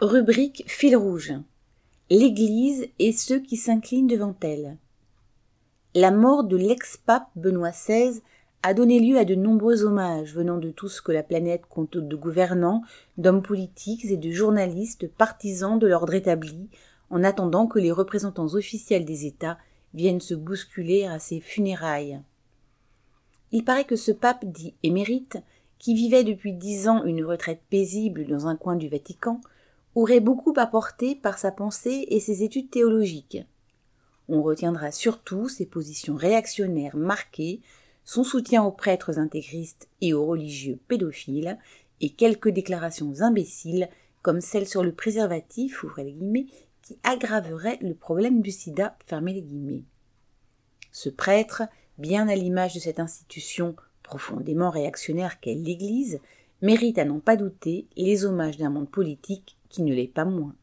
Rubrique fil rouge. L'Église et ceux qui s'inclinent devant elle. La mort de l'ex-pape Benoît XVI a donné lieu à de nombreux hommages venant de tout ce que la planète compte de gouvernants, d'hommes politiques et de journalistes partisans de l'ordre établi, en attendant que les représentants officiels des États viennent se bousculer à ses funérailles. Il paraît que ce pape dit émérite, qui vivait depuis dix ans une retraite paisible dans un coin du Vatican, aurait beaucoup apporté par sa pensée et ses études théologiques. On retiendra surtout ses positions réactionnaires marquées, son soutien aux prêtres intégristes et aux religieux pédophiles, et quelques déclarations imbéciles comme celle sur le préservatif, les guillemets, qui aggraverait le problème du sida. Ce prêtre, bien à l'image de cette institution profondément réactionnaire qu'est l'Église, mérite à n'en pas douter les hommages d'un monde politique qui ne l'est pas moins.